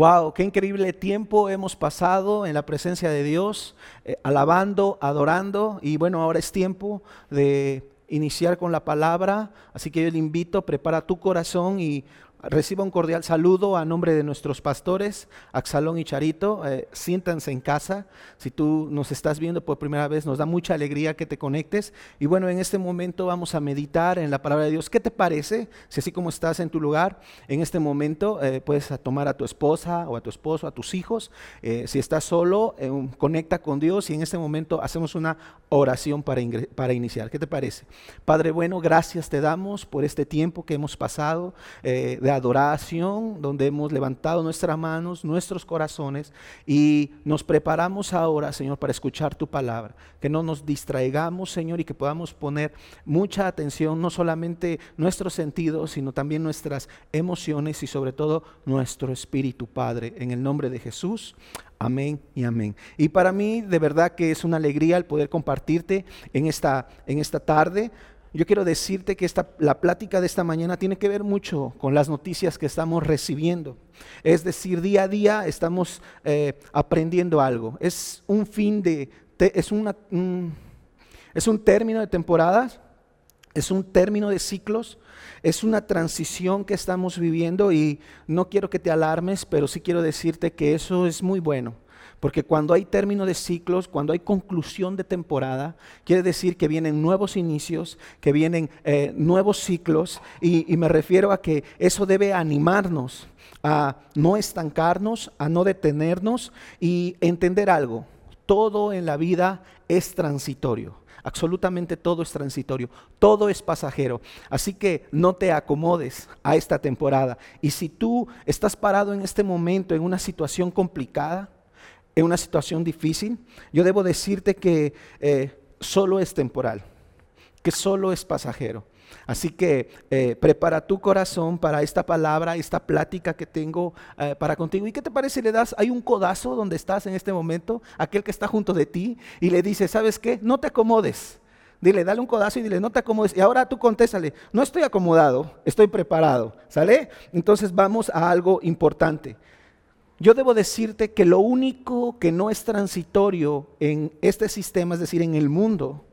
Wow, qué increíble tiempo hemos pasado en la presencia de Dios, eh, alabando, adorando y bueno, ahora es tiempo de iniciar con la palabra, así que yo le invito, prepara tu corazón y Reciba un cordial saludo a nombre de nuestros pastores, Axalón y Charito. Eh, siéntanse en casa. Si tú nos estás viendo por primera vez, nos da mucha alegría que te conectes. Y bueno, en este momento vamos a meditar en la palabra de Dios. ¿Qué te parece? Si así como estás en tu lugar, en este momento eh, puedes tomar a tu esposa o a tu esposo, a tus hijos. Eh, si estás solo, conecta con Dios y en este momento hacemos una oración para, para iniciar. ¿Qué te parece? Padre bueno, gracias te damos por este tiempo que hemos pasado adoración, donde hemos levantado nuestras manos, nuestros corazones y nos preparamos ahora, Señor, para escuchar tu palabra. Que no nos distraigamos, Señor, y que podamos poner mucha atención, no solamente nuestros sentidos, sino también nuestras emociones y sobre todo nuestro espíritu, Padre. En el nombre de Jesús. Amén y amén. Y para mí de verdad que es una alegría el poder compartirte en esta, en esta tarde yo quiero decirte que esta, la plática de esta mañana tiene que ver mucho con las noticias que estamos recibiendo. Es decir, día a día estamos eh, aprendiendo algo. Es un fin de, es, una, es un término de temporadas, es un término de ciclos, es una transición que estamos viviendo y no quiero que te alarmes, pero sí quiero decirte que eso es muy bueno. Porque cuando hay término de ciclos, cuando hay conclusión de temporada, quiere decir que vienen nuevos inicios, que vienen eh, nuevos ciclos. Y, y me refiero a que eso debe animarnos a no estancarnos, a no detenernos y entender algo. Todo en la vida es transitorio. Absolutamente todo es transitorio, todo es pasajero. Así que no te acomodes a esta temporada. Y si tú estás parado en este momento en una situación complicada, en una situación difícil, yo debo decirte que eh, solo es temporal, que solo es pasajero. Así que eh, prepara tu corazón para esta palabra, esta plática que tengo eh, para contigo. ¿Y qué te parece? Le das, hay un codazo donde estás en este momento, aquel que está junto de ti, y le dice, ¿sabes qué? No te acomodes. Dile, dale un codazo y dile, no te acomodes. Y ahora tú contéstale, no estoy acomodado, estoy preparado. ¿Sale? Entonces vamos a algo importante. Yo debo decirte que lo único que no es transitorio en este sistema, es decir, en el mundo,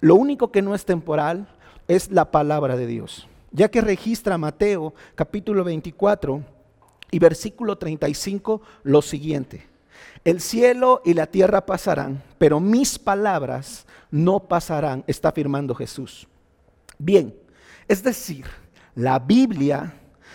lo único que no es temporal es la palabra de Dios. Ya que registra Mateo capítulo 24 y versículo 35 lo siguiente. El cielo y la tierra pasarán, pero mis palabras no pasarán, está afirmando Jesús. Bien, es decir, la Biblia,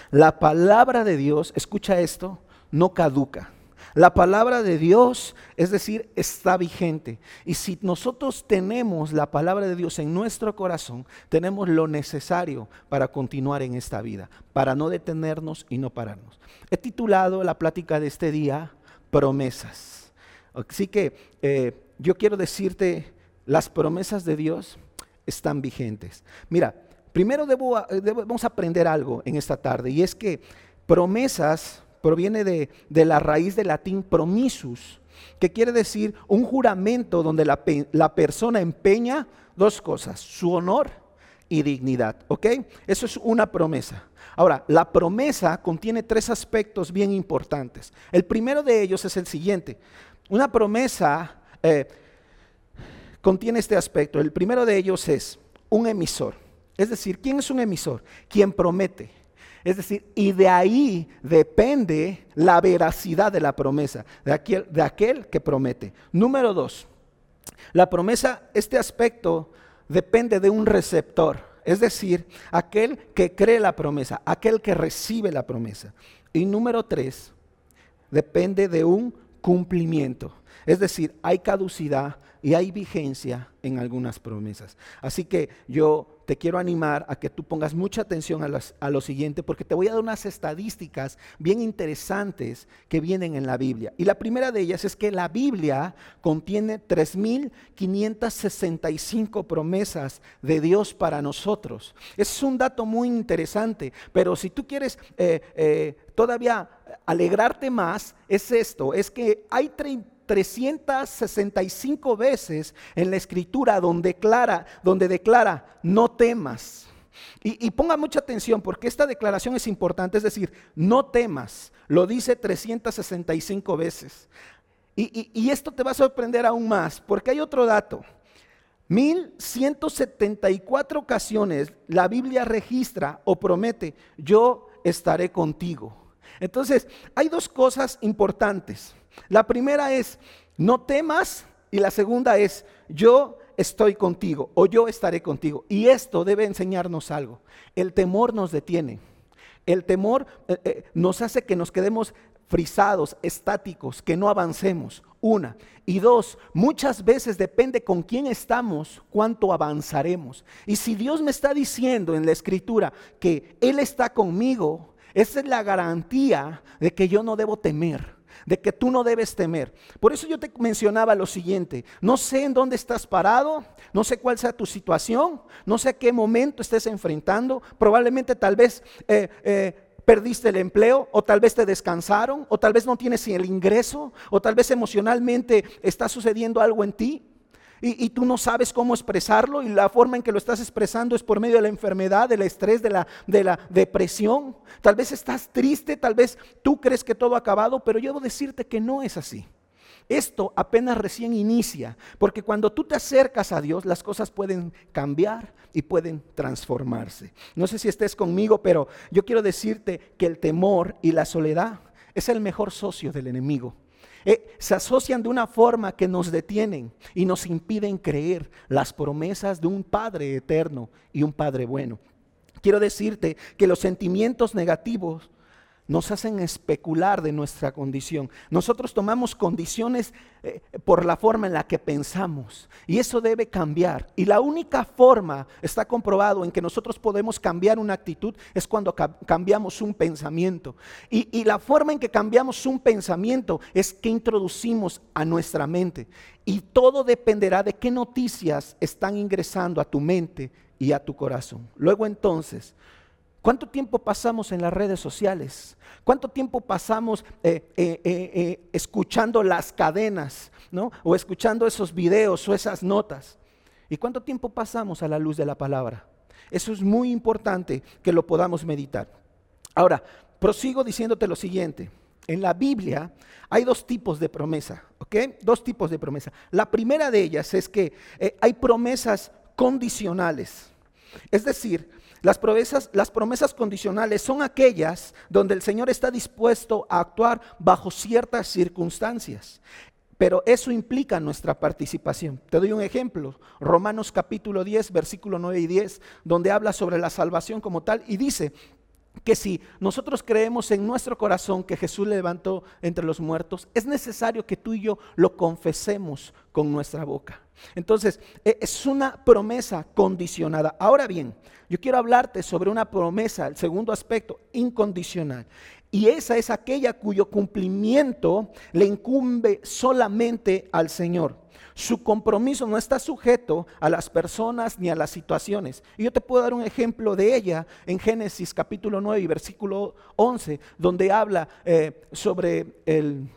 la palabra de Dios, escucha esto, no caduca. La palabra de Dios, es decir, está vigente. Y si nosotros tenemos la palabra de Dios en nuestro corazón, tenemos lo necesario para continuar en esta vida, para no detenernos y no pararnos. He titulado la plática de este día Promesas. Así que eh, yo quiero decirte, las promesas de Dios están vigentes. Mira, primero debo, debemos aprender algo en esta tarde y es que promesas proviene de, la raíz del latín promisus, que quiere decir un juramento donde la, la persona empeña dos cosas, su honor y dignidad. ¿Ok? Eso es una promesa. Ahora, la promesa contiene tres aspectos bien importantes. El primero de ellos es el siguiente. Una promesa eh, contiene este aspecto. El primero de ellos es un emisor. Es decir, ¿quién es un emisor? Quien promete. Es decir, y de ahí depende la veracidad de la promesa, de aquel, que promete. Número dos, la promesa, este aspecto depende de un receptor, es decir, aquel que cree la promesa, aquel que recibe la promesa. Y número tres, depende de un cumplimiento. Es decir, hay caducidad y hay vigencia en algunas promesas. Así que yo te quiero animar a que tú pongas mucha atención a, lo siguiente, porque te voy a dar unas estadísticas bien interesantes que vienen en la Biblia. Y la primera de ellas es que la Biblia contiene 3.565 promesas de Dios para nosotros. es un dato muy interesante, pero si tú quieres eh, eh, todavía alegrarte más, es esto, es que hay 365 veces en la escritura donde declara, donde declara, no temas, Y, ponga mucha atención porque esta declaración es importante, es decir, no temas, lo dice 365 veces. Y, y esto te va a sorprender aún más, porque hay otro dato. 1174 ocasiones la Biblia registra o promete, yo estaré contigo. Entonces, hay dos cosas importantes. La primera es, no temas, y la segunda es, yo estoy contigo o yo estaré contigo. Y esto debe enseñarnos algo. El temor nos detiene. El temor eh, eh, nos hace que nos quedemos frisados, estáticos, que no avancemos. Una. Y dos, muchas veces depende con quién estamos, cuánto avanzaremos. Y si Dios me está diciendo en la escritura que Él está conmigo, esa es la garantía de que yo no debo temer de que tú no debes temer. Por eso yo te mencionaba lo siguiente, no sé en dónde estás parado, no sé cuál sea tu situación, no sé a qué momento estés enfrentando, probablemente tal vez... Eh, eh, perdiste el empleo o tal vez te descansaron o tal vez no tienes el ingreso o tal vez emocionalmente está sucediendo algo en ti y, tú no sabes cómo expresarlo y la forma en que lo estás expresando es por medio de la enfermedad, del estrés, de la, de la depresión. Tal vez estás triste, tal vez tú crees que todo ha acabado, pero yo debo decirte que no es así. Esto apenas recién inicia, porque cuando tú te acercas a Dios, las cosas pueden cambiar y pueden transformarse. No sé si estés conmigo, pero yo quiero decirte que el temor y la soledad es el mejor socio del enemigo. Eh, se asocian de una forma que nos detienen y nos impiden creer las promesas de un Padre eterno y un Padre bueno. Quiero decirte que los sentimientos negativos nos hacen especular de nuestra condición. Nosotros tomamos condiciones eh, por la forma en la que pensamos y eso debe cambiar. Y la única forma, está comprobado, en que nosotros podemos cambiar una actitud es cuando cambiamos un pensamiento. Y, y la forma en que cambiamos un pensamiento es que introducimos a nuestra mente. Y todo dependerá de qué noticias están ingresando a tu mente y a tu corazón. Luego entonces, ¿Cuánto tiempo pasamos en las redes sociales? ¿Cuánto tiempo pasamos eh, eh, eh, escuchando las cadenas, ¿no? O escuchando esos videos o esas notas. ¿Y cuánto tiempo pasamos a la luz de la palabra? Eso es muy importante que lo podamos meditar. Ahora, prosigo diciéndote lo siguiente. En la Biblia hay dos tipos de promesa, ¿ok? Dos tipos de promesa. La primera de ellas es que hay promesas condicionales. Es decir, las promesas, las promesas condicionales son aquellas donde el Señor está dispuesto a actuar bajo ciertas circunstancias. Pero eso implica nuestra participación. Te doy un ejemplo. Romanos capítulo 10, versículo 9 y 10, donde habla sobre la salvación como tal y dice, que si nosotros creemos en nuestro corazón que Jesús le levantó entre los muertos, es necesario que tú y yo lo confesemos con nuestra boca. Entonces, e, es una promesa condicionada. Ahora bien, yo quiero hablarte sobre una promesa, el segundo aspecto, incondicional. Y esa es aquella cuyo cumplimiento le incumbe solamente al Señor. Su compromiso no está sujeto a las personas ni a las situaciones. Y yo te puedo dar un ejemplo de ella en Génesis capítulo 9 y versículo 11, donde habla eh, sobre el,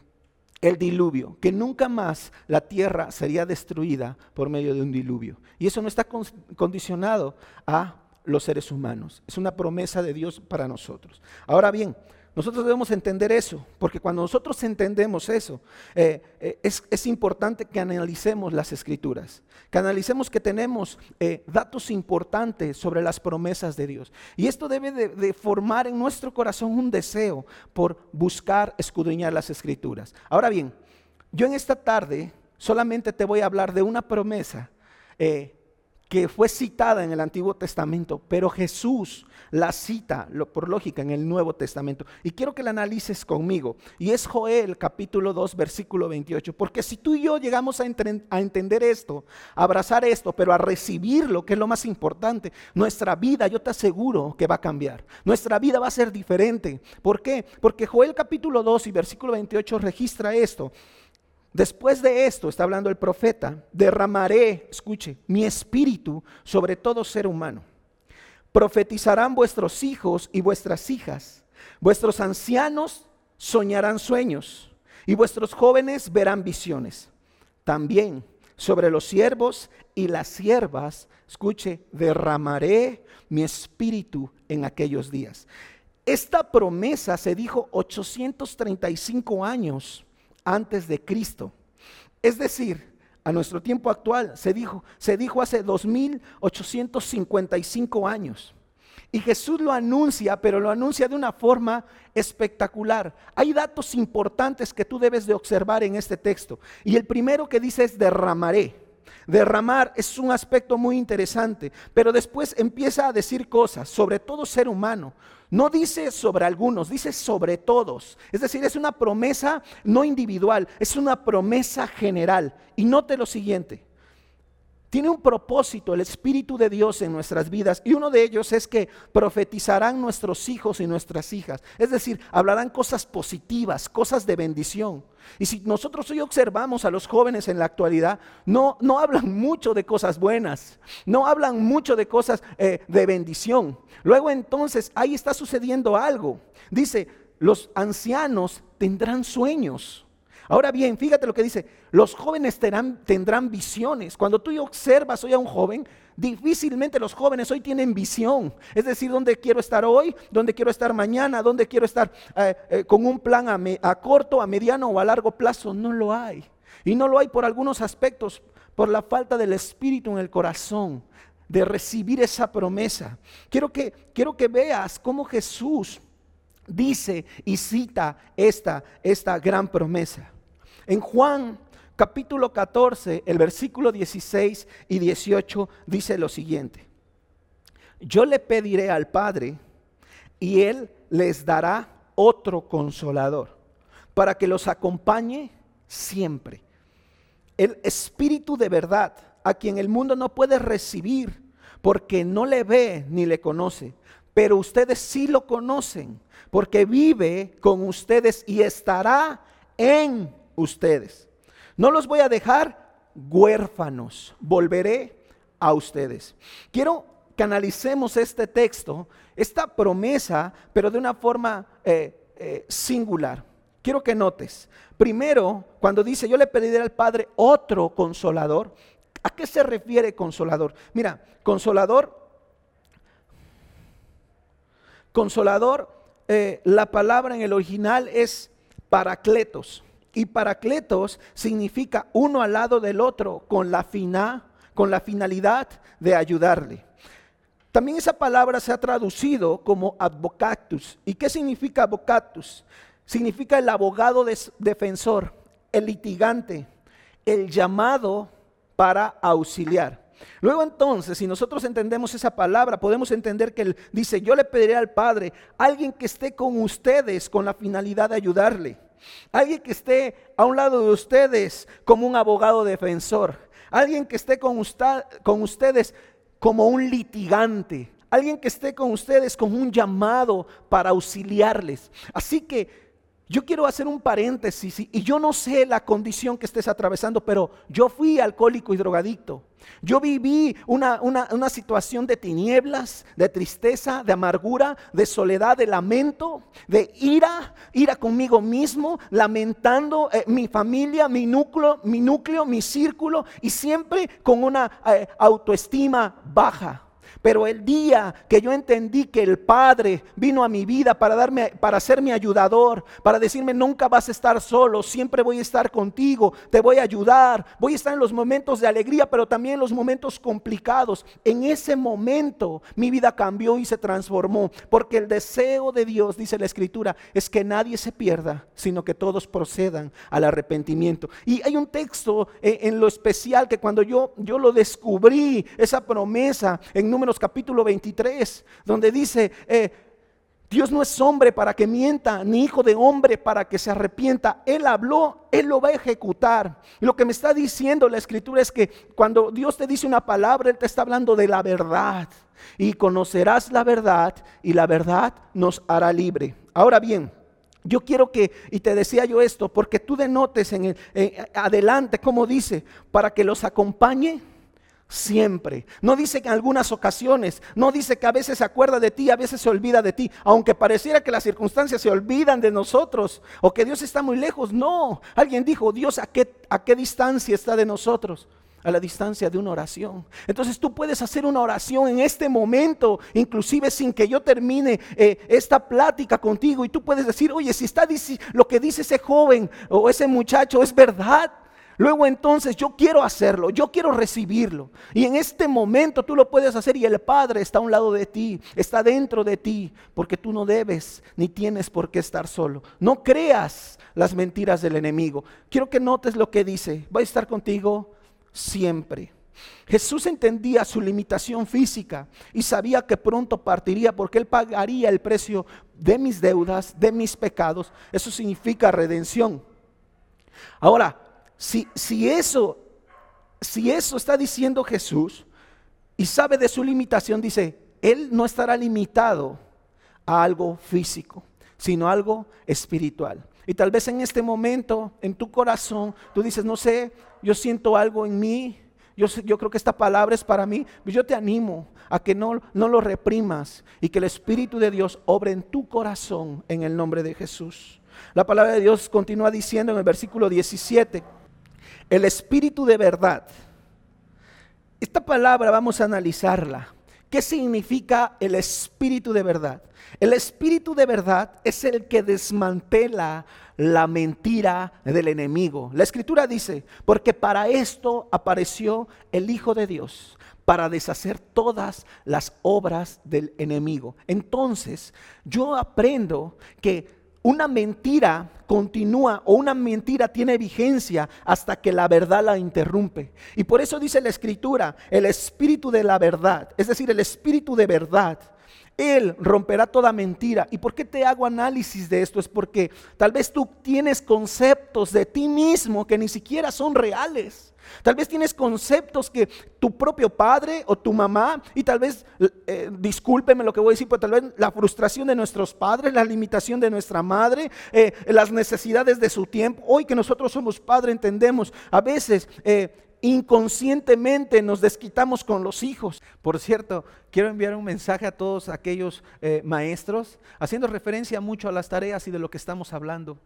el diluvio, que nunca más la tierra sería destruida por medio de un diluvio. Y eso no está condicionado a los seres humanos. Es una promesa de Dios para nosotros. Ahora bien, nosotros debemos entender eso, porque cuando nosotros entendemos eso, eh, eh, es, importante que analicemos las escrituras, que analicemos que tenemos eh, datos importantes sobre las promesas de Dios. Y esto debe de, formar en nuestro corazón un deseo por buscar, escudriñar las escrituras. Ahora bien, yo en esta tarde solamente te voy a hablar de una promesa que fue citada en el Antiguo Testamento, pero Jesús la cita por lógica en el Nuevo Testamento. Y quiero que la analices conmigo. Y es Joel capítulo 2 versículo 28. Porque si tú y yo llegamos a, a entender esto, a abrazar esto, pero a recibirlo, que es lo más importante, nuestra vida, yo te aseguro que va a cambiar. Nuestra vida va a ser diferente. ¿Por qué? Porque Joel capítulo 2 y versículo 28 registra esto. Después de esto, está hablando el profeta, derramaré, escuche, mi espíritu sobre todo ser humano. Profetizarán vuestros hijos y vuestras hijas. Vuestros ancianos soñarán sueños y vuestros jóvenes verán visiones. También sobre los siervos y las siervas, escuche, derramaré mi espíritu en aquellos días. Esta promesa se dijo 835 años antes de Cristo. Es decir, a nuestro tiempo actual se dijo, se dijo hace 2855 años. Y Jesús lo anuncia, pero lo anuncia de una forma espectacular. Hay datos importantes que tú debes de observar en este texto. Y el primero que dice es derramaré. Derramar es un aspecto muy interesante, pero después empieza a decir cosas sobre todo ser humano. No dice sobre algunos, dice sobre todos. Es decir, es una promesa no individual, es una promesa general. Y note lo siguiente, tiene un propósito el Espíritu de Dios en nuestras vidas y uno de ellos es que profetizarán nuestros hijos y nuestras hijas. Es decir, hablarán cosas positivas, cosas de bendición. Y si nosotros hoy observamos a los jóvenes en la actualidad, no, no hablan mucho de cosas buenas, no hablan mucho de cosas eh, de bendición. Luego entonces ahí está sucediendo algo. Dice, los ancianos tendrán sueños. Ahora bien, fíjate lo que dice, los jóvenes tendrán, visiones. Cuando tú observas hoy a un joven, difícilmente los jóvenes hoy tienen visión. Es decir, dónde quiero estar hoy, dónde quiero estar mañana, dónde quiero estar eh, eh, con un plan a, a corto, a mediano o a largo plazo. No lo hay. Y no lo hay por algunos aspectos, por la falta del espíritu en el corazón de recibir esa promesa. Quiero que, quiero que veas cómo Jesús dice y cita esta, esta gran promesa. En Juan capítulo 14, el versículo 16 y 18 dice lo siguiente. Yo le pediré al Padre y Él les dará otro consolador para que los acompañe siempre. El Espíritu de verdad, a quien el mundo no puede recibir porque no le ve ni le conoce, pero ustedes sí lo conocen porque vive con ustedes y estará en. No los voy a dejar huérfanos, volveré a ustedes. Quiero que analicemos este texto, esta promesa, pero de una forma eh, eh, singular. Quiero que notes, primero, cuando dice, yo le pediré al Padre otro consolador, ¿a qué se refiere consolador? Mira, consolador, consolador, eh, la palabra en el original es paracletos. Y paracletos significa uno al lado del otro con la, fina, con la finalidad de ayudarle. También esa palabra se ha traducido como advocatus. ¿Y qué significa advocatus? Significa el abogado defensor, el litigante, el llamado para auxiliar. Luego entonces, si nosotros entendemos esa palabra, podemos entender que él dice, yo le pediré al Padre, alguien que esté con ustedes con la finalidad de ayudarle. Alguien que esté a un lado de ustedes como un abogado defensor. Alguien que esté con, con ustedes como un litigante. Alguien que esté con ustedes como un llamado para auxiliarles. Así que yo quiero hacer un paréntesis y yo no sé la condición que estés atravesando, pero yo fui alcohólico y drogadicto. Yo viví una, situación de tinieblas, de tristeza, de amargura, de soledad, de lamento, de ira, ira conmigo mismo, lamentando eh, mi familia, mi núcleo, mi núcleo, mi círculo y siempre con una eh, autoestima baja. Pero el día que yo entendí que el Padre vino a mi vida para darme para ser mi ayudador, para decirme nunca vas a estar solo, siempre voy a estar contigo, te voy a ayudar, voy a estar en los momentos de alegría, pero también en los momentos complicados. En ese momento mi vida cambió y se transformó, porque el deseo de Dios, dice la escritura, es que nadie se pierda, sino que todos procedan al arrepentimiento. Y hay un texto eh, en, lo especial que cuando yo yo lo descubrí, esa promesa en números capítulo 23, donde dice, eh, Dios no es hombre para que mienta, ni hijo de hombre para que se arrepienta. Él habló, Él lo va a ejecutar. lo que me está diciendo la escritura es que cuando Dios te dice una palabra, Él te está hablando de la verdad. Y conocerás la verdad y la verdad nos hará libre. Ahora bien, yo quiero que, y te decía yo esto, porque tú denotes en el, adelante, como dice, para que los acompañe siempre. No dice que en algunas ocasiones, no dice que a veces se acuerda de ti, a veces se olvida de ti, aunque pareciera que las circunstancias se olvidan de nosotros o que Dios está muy lejos. No, alguien dijo, Dios a qué, a qué distancia está de nosotros. a la distancia de una oración. Entonces tú puedes hacer una oración en este momento, inclusive sin que yo termine eh, esta plática contigo. Y tú puedes decir, oye, si está lo que dice ese joven o ese muchacho es verdad. Luego entonces yo quiero hacerlo, yo quiero recibirlo. Y en este momento tú lo puedes hacer y el Padre está a un lado de ti, está dentro de ti, porque tú no debes ni tienes por qué estar solo. No creas las mentiras del enemigo. Quiero que notes lo que dice, va a estar contigo siempre. Jesús entendía su limitación física y sabía que pronto partiría porque él pagaría el precio de mis deudas, de mis pecados. Eso significa redención. Ahora, si, eso, si eso está diciendo Jesús y sabe de su limitación, dice, Él no estará limitado a algo físico, sino algo espiritual. Y tal vez en este momento, en tu corazón, tú dices, no sé, yo siento algo en mí, yo, yo, creo que esta palabra es para mí. Yo te animo a que no, no lo reprimas y que el Espíritu de Dios obre en tu corazón en el nombre de Jesús. La palabra de Dios continúa diciendo en el versículo 17, el espíritu de verdad. Esta palabra vamos a analizarla. ¿Qué significa el espíritu de verdad? El espíritu de verdad es el que desmantela la mentira del enemigo. La escritura dice, porque para esto apareció el Hijo de Dios, para deshacer todas las obras del enemigo. Entonces, yo aprendo que una mentira continúa o una mentira tiene vigencia hasta que la verdad la interrumpe. Y por eso dice la escritura, el espíritu de la verdad, es decir, el espíritu de verdad. Él romperá toda mentira. ¿Y por qué te hago análisis de esto? Es porque tal vez tú tienes conceptos de ti mismo que ni siquiera son reales. Tal vez tienes conceptos que tu propio padre o tu mamá, y tal vez, eh, discúlpeme lo que voy a decir, pero tal vez la frustración de nuestros padres, la limitación de nuestra madre, eh, las necesidades de su tiempo. Hoy que nosotros somos padres entendemos, a veces... Eh, inconscientemente nos desquitamos con los hijos. Por cierto, quiero enviar un mensaje a todos aquellos maestros, haciendo referencia mucho a las tareas y de lo que estamos hablando.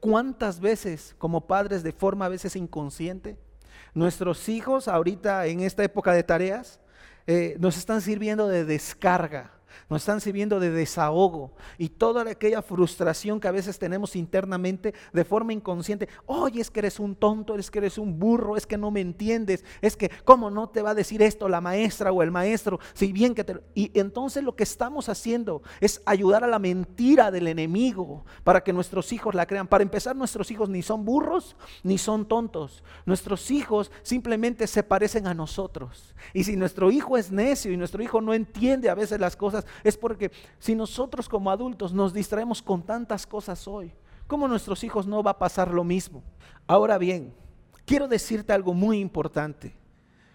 ¿Cuántas veces como padres de forma a veces inconsciente Nuestros hijos ahorita en esta época de tareas eh, nos están sirviendo de descarga nos están sirviendo de desahogo y toda aquella frustración que a veces tenemos internamente de forma inconsciente. Oye, es que eres un tonto, es que eres un burro, es que no me entiendes, es que cómo no te va a decir esto la maestra o el maestro, si bien que te... Y entonces lo que estamos haciendo es ayudar a la mentira del enemigo para que nuestros hijos la crean. Para empezar, nuestros hijos ni son burros ni son tontos. Nuestros hijos simplemente se parecen a nosotros. Y si nuestro hijo es necio y nuestro hijo no entiende a veces las cosas, es porque si nosotros como adultos nos distraemos con tantas cosas hoy, ¿cómo nuestros hijos no va a pasar lo mismo? Ahora bien, quiero decirte algo muy importante.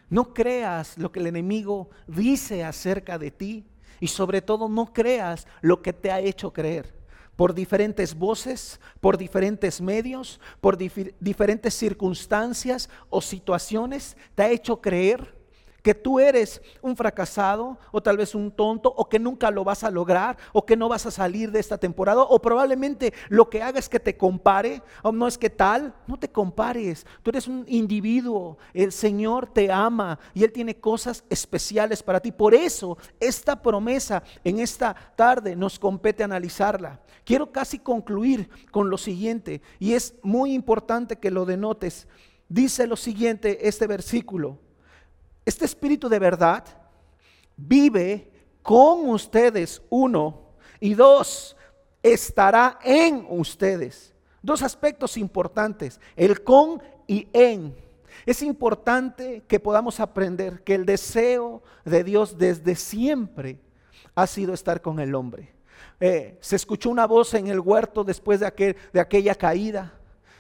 No creas lo que el enemigo dice acerca de ti y sobre todo no creas lo que te ha hecho creer por diferentes voces, por diferentes medios, por diferentes circunstancias o situaciones, te ha hecho creer que tú eres un fracasado o tal vez un tonto o que nunca lo vas a lograr o que no vas a salir de esta temporada o probablemente lo que haga es que te compare o no es que tal, no te compares, tú eres un individuo, el Señor te ama y Él tiene cosas especiales para ti. Por eso esta promesa en esta tarde nos compete analizarla. Quiero casi concluir con lo siguiente y es muy importante que lo denotes. Dice lo siguiente este versículo. Este espíritu de verdad vive con ustedes, uno, y dos, estará en ustedes. Dos aspectos importantes, el con y en. Es importante que podamos aprender que el deseo de Dios desde siempre ha sido estar con el hombre. Eh, se escuchó una voz en el huerto después de, aquel, de aquella caída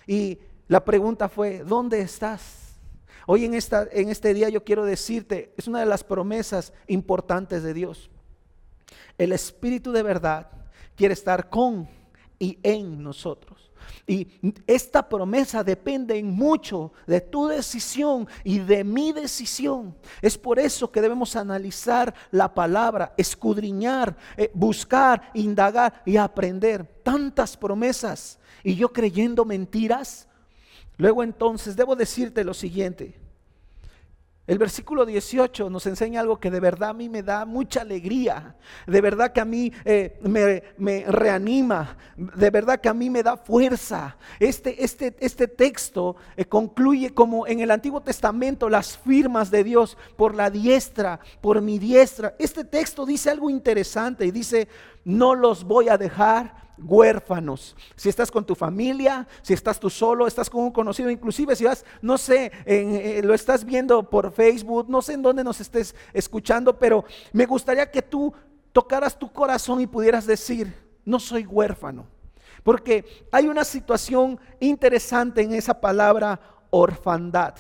y la pregunta fue, ¿dónde estás? Hoy en, esta, en este día yo quiero decirte, es una de las promesas importantes de Dios. El Espíritu de verdad quiere estar con y en nosotros. Y esta promesa depende mucho de tu decisión y de mi decisión. Es por eso que debemos analizar la palabra, escudriñar, eh, buscar, indagar y aprender. Tantas promesas. Y yo creyendo mentiras, Luego entonces debo decirte lo siguiente. El versículo 18 nos enseña algo que de verdad a mí me da mucha alegría, de verdad que a mí eh, me, reanima, de verdad que a mí me da fuerza. Este, este, este texto eh, concluye como en el Antiguo Testamento las firmas de Dios por la diestra, por mi diestra. Este texto dice algo interesante y dice, no los voy a dejar huérfanos. Si estás con tu familia, si estás tú solo, estás con un conocido, inclusive si vas, no sé, eh, lo estás viendo por Facebook, no sé en dónde nos estés escuchando, pero me gustaría que tú tocaras tu corazón y pudieras decir, no soy huérfano. Porque hay una situación interesante en esa palabra orfandad.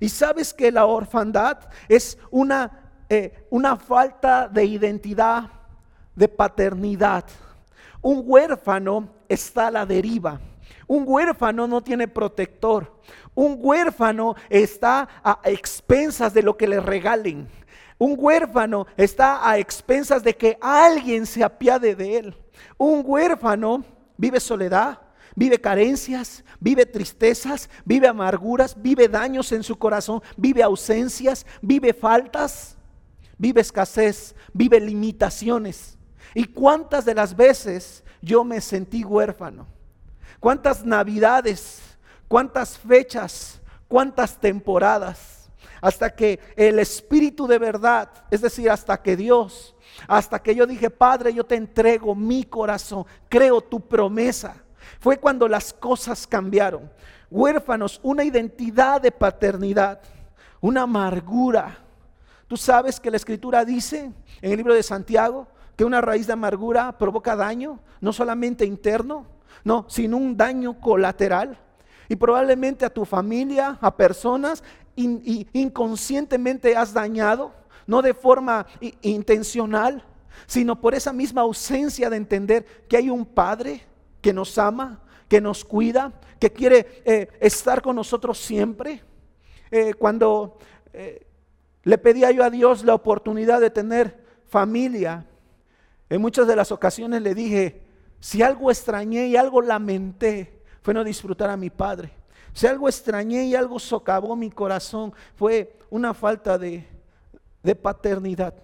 Y sabes que la orfandad es una, eh, una falta de identidad, de paternidad. Un huérfano está a la deriva. Un huérfano no tiene protector. Un huérfano está a expensas de lo que le regalen. Un huérfano está a expensas de que alguien se apiade de él. Un huérfano vive soledad, vive carencias, vive tristezas, vive amarguras, vive daños en su corazón, vive ausencias, vive faltas, vive escasez, vive limitaciones. ¿Y cuántas de las veces yo me sentí huérfano? ¿Cuántas navidades? ¿Cuántas fechas? ¿Cuántas temporadas? Hasta que el Espíritu de verdad, es decir, hasta que Dios, hasta que yo dije, Padre, yo te entrego mi corazón, creo tu promesa. Fue cuando las cosas cambiaron. Huérfanos, una identidad de paternidad, una amargura. Tú sabes que la escritura dice en el libro de Santiago que una raíz de amargura provoca daño, no solamente interno, no, sino un daño colateral. Y probablemente a tu familia, a personas, inconscientemente has dañado, no de forma intencional, sino por esa misma ausencia de entender que hay un Padre que nos ama, que nos cuida, que quiere eh, estar con nosotros siempre. Eh, cuando eh, le pedía yo a Dios la oportunidad de tener familia, en muchas de las ocasiones le dije, si algo extrañé y algo lamenté, fue no disfrutar a mi padre. Si algo extrañé y algo socavó mi corazón, fue una falta de, paternidad.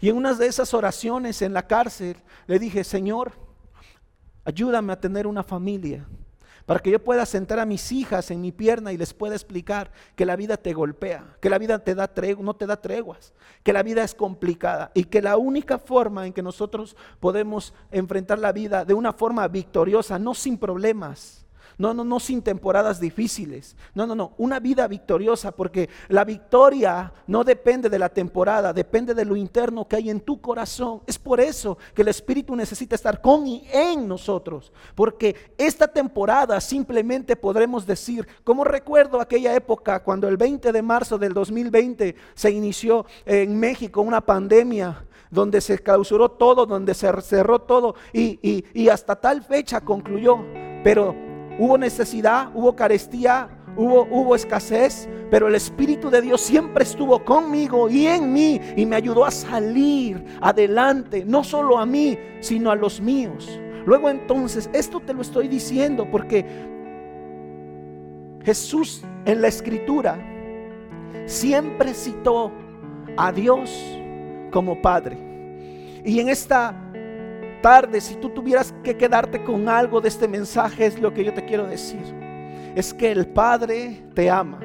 Y en una de esas oraciones en la cárcel le dije, Señor, ayúdame a tener una familia para que yo pueda sentar a mis hijas en mi pierna y les pueda explicar que la vida te golpea, que la vida te da no te da treguas, que la vida es complicada y que la única forma en que nosotros podemos enfrentar la vida de una forma victoriosa, no sin problemas, no, no, no sin temporadas difíciles. No, no, no. Una vida victoriosa porque la victoria no depende de la temporada, depende de lo interno que hay en tu corazón. Es por eso que el Espíritu necesita estar con y en nosotros. Porque esta temporada simplemente podremos decir, como recuerdo aquella época cuando el 20 de marzo del 2020 se inició en México una pandemia donde se clausuró todo, donde se cerró todo y, y hasta tal fecha concluyó. Pero Hubo necesidad, hubo carestía, hubo, hubo escasez, pero el Espíritu de Dios siempre estuvo conmigo y en mí y me ayudó a salir adelante, no solo a mí, sino a los míos. Luego entonces, esto te lo estoy diciendo porque Jesús en la escritura siempre citó a Dios como Padre. Y en esta tarde, si tú tuvieras que quedarte con algo de este mensaje, es lo que yo te quiero decir. Es que el Padre te ama.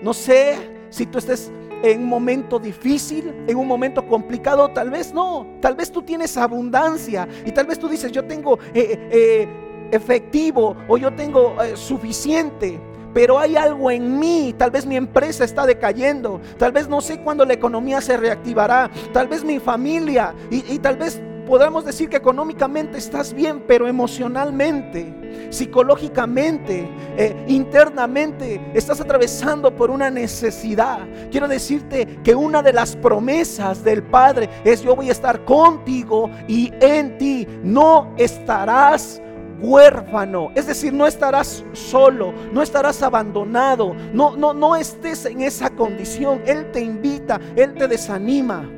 No sé si tú estés en un momento difícil, en un momento complicado, tal vez no, tal vez tú tienes abundancia y tal vez tú dices, yo tengo eh, eh, efectivo o yo tengo eh, suficiente. Pero hay algo en mí, tal vez mi empresa está decayendo, tal vez no sé cuándo la economía se reactivará, tal vez mi familia y tal vez podemos decir que económicamente estás bien, pero emocionalmente, psicológicamente, eh, internamente estás atravesando por una necesidad. Quiero decirte que una de las promesas del Padre es yo voy a estar contigo y en ti no estarás huérfano, es decir, no estarás solo, no estarás abandonado, no no no estés en esa condición. Él te invita, él te desanima.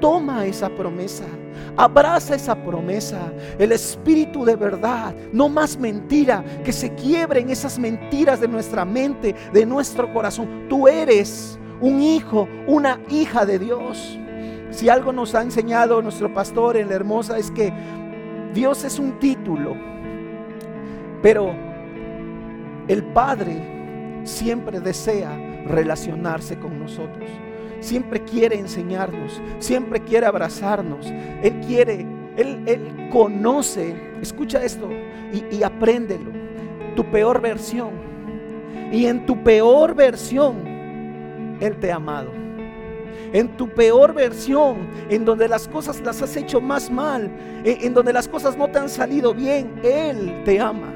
Toma esa promesa. Abraza esa promesa, el espíritu de verdad, no más mentira, que se quiebren esas mentiras de nuestra mente, de nuestro corazón. Tú eres un hijo, una hija de Dios. Si algo nos ha enseñado nuestro pastor en la hermosa es que Dios es un título, pero el Padre siempre desea relacionarse con nosotros. Siempre quiere enseñarnos, siempre quiere abrazarnos. Él quiere, Él, él conoce, escucha esto y, y apréndelo, tu peor versión. Y en tu peor versión, Él te ha amado en tu peor versión, en donde las cosas las has hecho más mal, en, donde las cosas no te han salido bien, Él te ama.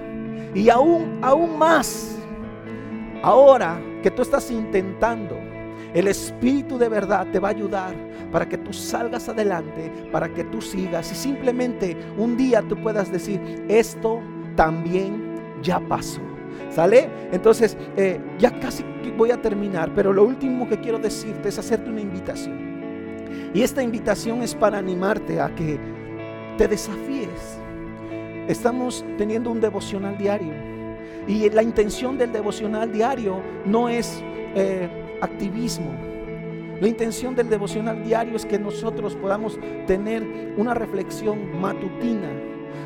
Y aún, aún más, ahora que tú estás intentando, el Espíritu de verdad te va a ayudar para que tú salgas adelante, para que tú sigas y simplemente un día tú puedas decir, esto también ya pasó. ¿Sale? Entonces, eh, ya casi voy a terminar, pero lo último que quiero decirte es hacerte una invitación. Y esta invitación es para animarte a que te desafíes. Estamos teniendo un devocional diario. Y la intención del devocional diario no es eh, activismo. La intención del devocional diario es que nosotros podamos tener una reflexión matutina,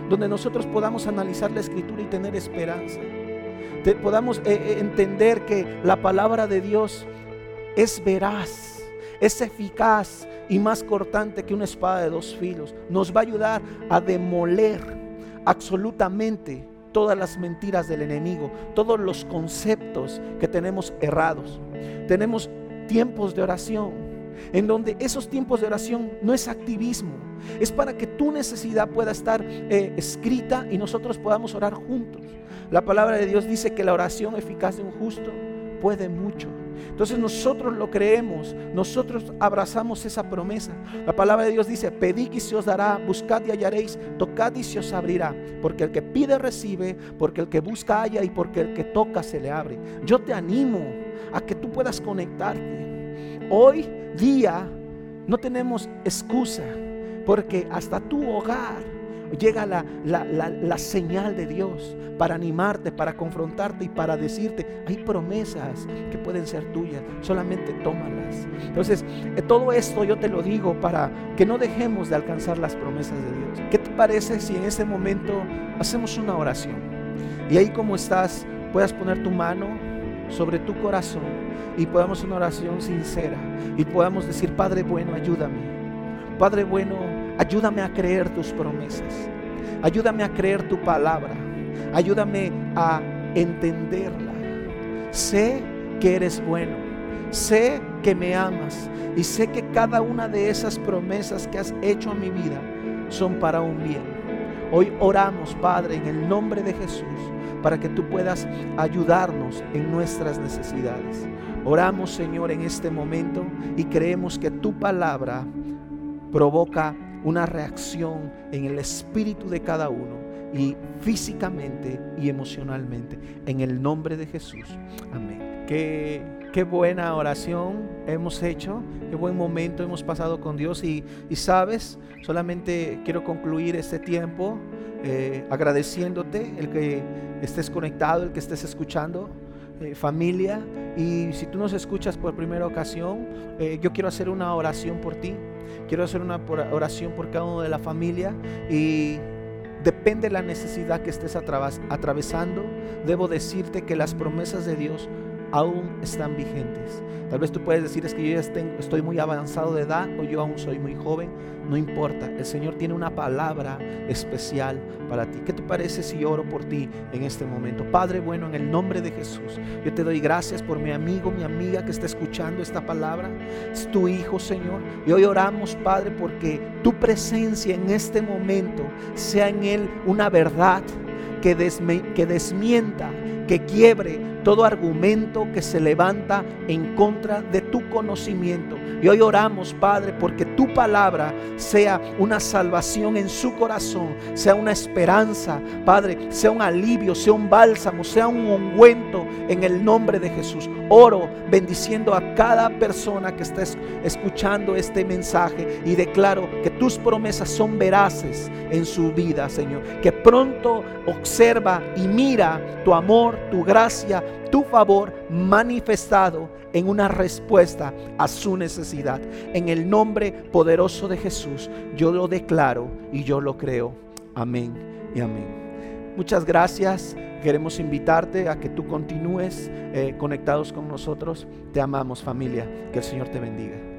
donde nosotros podamos analizar la escritura y tener esperanza podamos eh, eh, entender que la palabra de Dios es veraz, es eficaz y más cortante que una espada de dos filos. Nos va a ayudar a demoler absolutamente todas las mentiras del enemigo, todos los conceptos que tenemos errados. Tenemos tiempos de oración en donde esos tiempos de oración no es activismo, es para que tu necesidad pueda estar eh, escrita y nosotros podamos orar juntos. La palabra de Dios dice que la oración eficaz de un justo puede mucho. Entonces nosotros lo creemos, nosotros abrazamos esa promesa. La palabra de Dios dice, pedid y se os dará, buscad y hallaréis, tocad y se os abrirá. Porque el que pide recibe, porque el que busca halla y porque el que toca se le abre. Yo te animo a que tú puedas conectarte. Hoy día no tenemos excusa, porque hasta tu hogar llega la, señal de Dios para animarte, para confrontarte y para decirte, hay promesas que pueden ser tuyas, solamente tómalas. Entonces, eh, todo esto yo te lo digo para que no dejemos de alcanzar las promesas de Dios. ¿Qué te parece si en ese momento hacemos una oración? Y ahí como estás, puedas poner tu mano sobre tu corazón y podamos una oración sincera y podamos decir, Padre bueno, ayúdame. Padre bueno, Ayúdame a creer tus promesas. Ayúdame a creer tu palabra. Ayúdame a entenderla. Sé que eres bueno. Sé que me amas. Y sé que cada una de esas promesas que has hecho a mi vida son para un bien. Hoy oramos, Padre, en el nombre de Jesús, para que tú puedas ayudarnos en nuestras necesidades. Oramos, Señor, en este momento y creemos que tu palabra provoca una reacción en el espíritu de cada uno y físicamente y emocionalmente. En el nombre de Jesús. Amén. Qué, qué buena oración hemos hecho, qué buen momento hemos pasado con Dios y, sabes, solamente quiero concluir este tiempo eh, agradeciéndote el que estés conectado, el que estés escuchando. Eh, familia y si tú nos escuchas por primera ocasión, eh, yo quiero hacer una oración por ti. Quiero hacer una oración por cada uno de la familia y depende de la necesidad que estés atravesando, debo decirte que las promesas de Dios aún están vigentes. Tal vez tú puedes decir es que yo ya estoy muy avanzado de edad o yo aún soy muy joven. No importa, el Señor tiene una palabra especial para ti. ¿Qué te parece si oro por ti en este momento? Padre bueno, en el nombre de Jesús, yo te doy gracias por mi amigo, mi amiga que está escuchando esta palabra. Es tu hijo, Señor. Y hoy oramos, Padre, porque tu presencia en este momento sea en él una verdad que, que desmienta, que quiebre todo argumento que se levanta en contra de tu conocimiento. Y hoy oramos, Padre, porque tu palabra sea una salvación en su corazón, sea una esperanza, Padre, sea un alivio, sea un bálsamo, sea un ungüento en el nombre de Jesús. Oro bendiciendo a cada persona que está escuchando este mensaje y declaro que tus promesas son veraces en su vida, Señor. Que pronto observa y mira tu amor, tu gracia, tu favor manifestado en una respuesta a su necesidad. En el nombre poderoso de Jesús, yo lo declaro y yo lo creo. Amén y amén. Muchas gracias. Queremos invitarte a que tú continúes eh, conectados con nosotros. Te amamos familia. Que el Señor te bendiga.